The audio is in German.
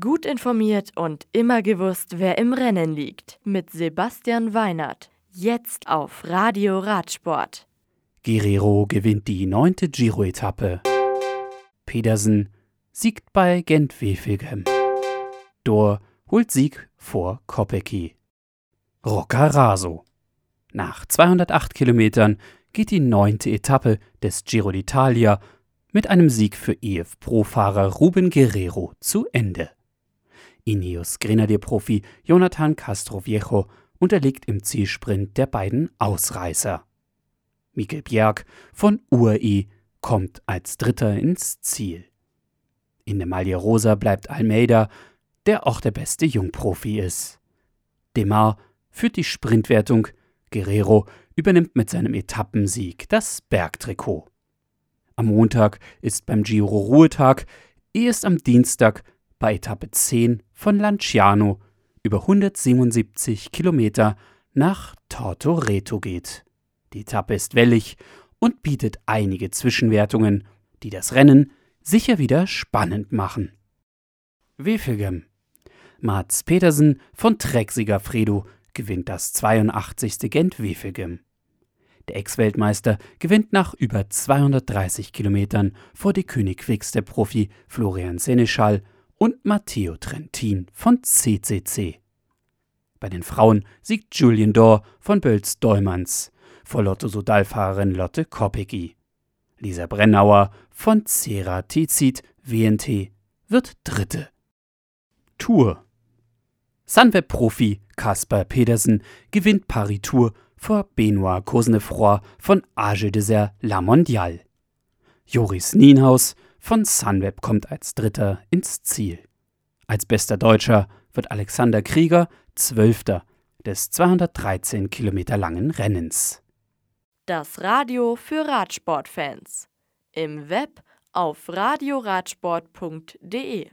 Gut informiert und immer gewusst, wer im Rennen liegt. Mit Sebastian Weinert. Jetzt auf Radio Radsport. Guerrero gewinnt die neunte Giro-Etappe. Pedersen siegt bei Gent-Wevelgem. Dor holt Sieg vor Kopecky. Roccaraso. Nach 208 Kilometern geht die neunte Etappe des Giro d'Italia mit einem Sieg für EF-Pro-Fahrer Ruben Guerrero zu Ende. Ineos Grenadier-Profi Jonathan Castroviejo unterliegt im Zielsprint der beiden Ausreißer. Mikel Bjerg von UAE kommt als Dritter ins Ziel. In der Maglia Rosa bleibt Almeida, der auch der beste Jungprofi ist. Demar führt die Sprintwertung, Guerrero übernimmt mit seinem Etappensieg das Bergtrikot. Am Montag ist beim Giro Ruhetag, erst am Dienstag bei Etappe 10 von Lanciano über 177 Kilometer nach Tortoreto geht. Die Etappe ist wellig und bietet einige Zwischenwertungen, die das Rennen sicher wieder spannend machen. Wevelgem. Mats Petersen von Trecksieger Fredo gewinnt das 82. Gent-Wevelgem. Der Ex-Weltmeister gewinnt nach über 230 Kilometern vor die König Quickstep-Profi Florian Seneschal und Matteo Trentin von CCC. Bei den Frauen siegt Julian Dor von Bölz Dollmanns vor Lotto Sodal-Fahrerin Lotte Koppicki. Lisa Brennauer von Cera Tizid WNT wird Dritte. Tour Sunweb-Profi Kasper Pedersen gewinnt Paris-Tour vor Benoit Cosnefroy von Age Desert La Mondiale. Joris Nienhaus von Sunweb kommt als Dritter ins Ziel. Als bester Deutscher wird Alexander Krieger Zwölfter des 213 Kilometer langen Rennens. Das Radio für Radsportfans. Im Web auf radioradsport.de